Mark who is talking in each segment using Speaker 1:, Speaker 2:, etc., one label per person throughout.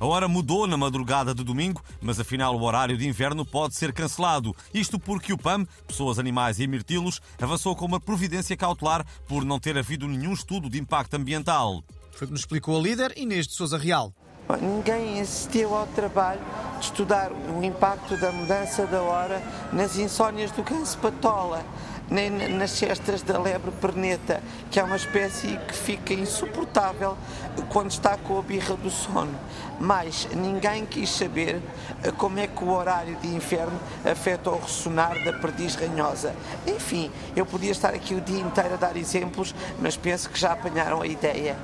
Speaker 1: A hora mudou na madrugada de domingo, mas afinal o horário de inverno pode ser cancelado. Isto porque o PAM, Pessoas, Animais e Mirtilos, avançou com uma providência cautelar por não ter havido nenhum estudo de impacto ambiental.
Speaker 2: Foi o que nos explicou a líder Inês de Souza Real.
Speaker 3: Ninguém assistiu ao trabalho de estudar o impacto da mudança da hora nas insónias do ganso patola, nem nas cestas da lebre perneta, que é uma espécie que fica insuportável quando está com a birra do sono. Mas ninguém quis saber como é que o horário de inverno afeta o ressonar da perdiz ranhosa. Enfim, eu podia estar aqui o dia inteiro a dar exemplos, mas penso que já apanharam a ideia.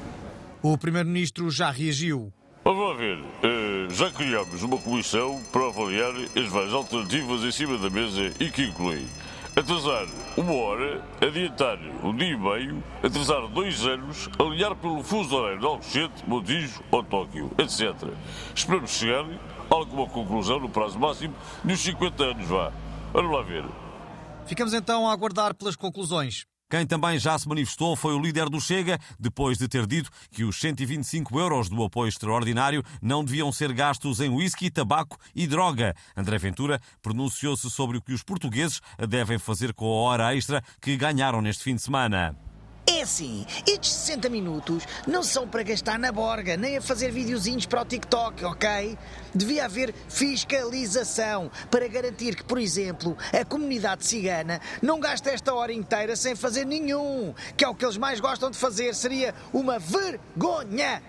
Speaker 2: O Primeiro-Ministro já reagiu.
Speaker 4: Vamos ver. Uh, já criámos uma comissão para avaliar as várias alternativas em cima da mesa e que inclui atrasar uma hora, adiantar um dia e meio, atrasar dois anos, alinhar pelo fuso horário de Alcochete, Montijo ou Tóquio, etc. Esperamos chegar a alguma conclusão no prazo máximo de uns 50 anos, vá. Vamos lá ver.
Speaker 2: Ficamos então a aguardar pelas conclusões.
Speaker 1: Quem também já se manifestou foi o líder do Chega, depois de ter dito que os 125 euros do apoio extraordinário não deviam ser gastos em whisky, tabaco e droga. André Ventura pronunciou-se sobre o que os portugueses devem fazer com a hora extra que ganharam neste fim de semana.
Speaker 5: É assim, estes 60 minutos não são para gastar na borga, nem a fazer videozinhos para o TikTok, ok? Devia haver fiscalização para garantir que, por exemplo, a comunidade cigana não gasta esta hora inteira sem fazer nenhum, que é o que eles mais gostam de fazer, seria uma vergonha!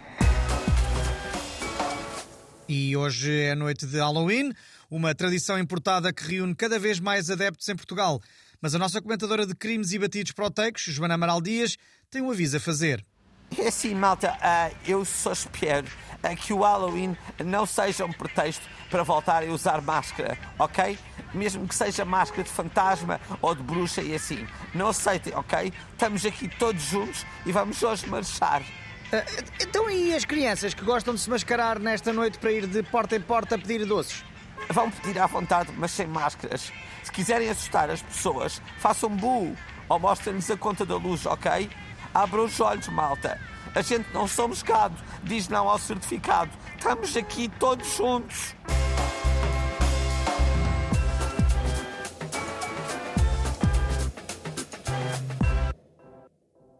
Speaker 2: E hoje é noite de Halloween, uma tradição importada que reúne cada vez mais adeptos em Portugal. Mas a nossa comentadora de crimes e batidos proteicos, Joana Amaral Dias, tem um aviso a fazer.
Speaker 3: É assim, malta, uh, eu só espero uh, que o Halloween não seja um pretexto para voltar a usar máscara, ok? Mesmo que seja máscara de fantasma ou de bruxa e assim. Não aceitem, ok? Estamos aqui todos juntos e vamos hoje marchar.
Speaker 5: Uh, então e as crianças que gostam de se mascarar nesta noite para ir de porta em porta a pedir doces?
Speaker 3: Vão pedir à vontade, mas sem máscaras. Se quiserem assustar as pessoas, façam bu ou mostrem-lhes a conta da luz, ok? Abram os olhos, malta. A gente não somos gado, diz não ao certificado. Estamos aqui todos juntos.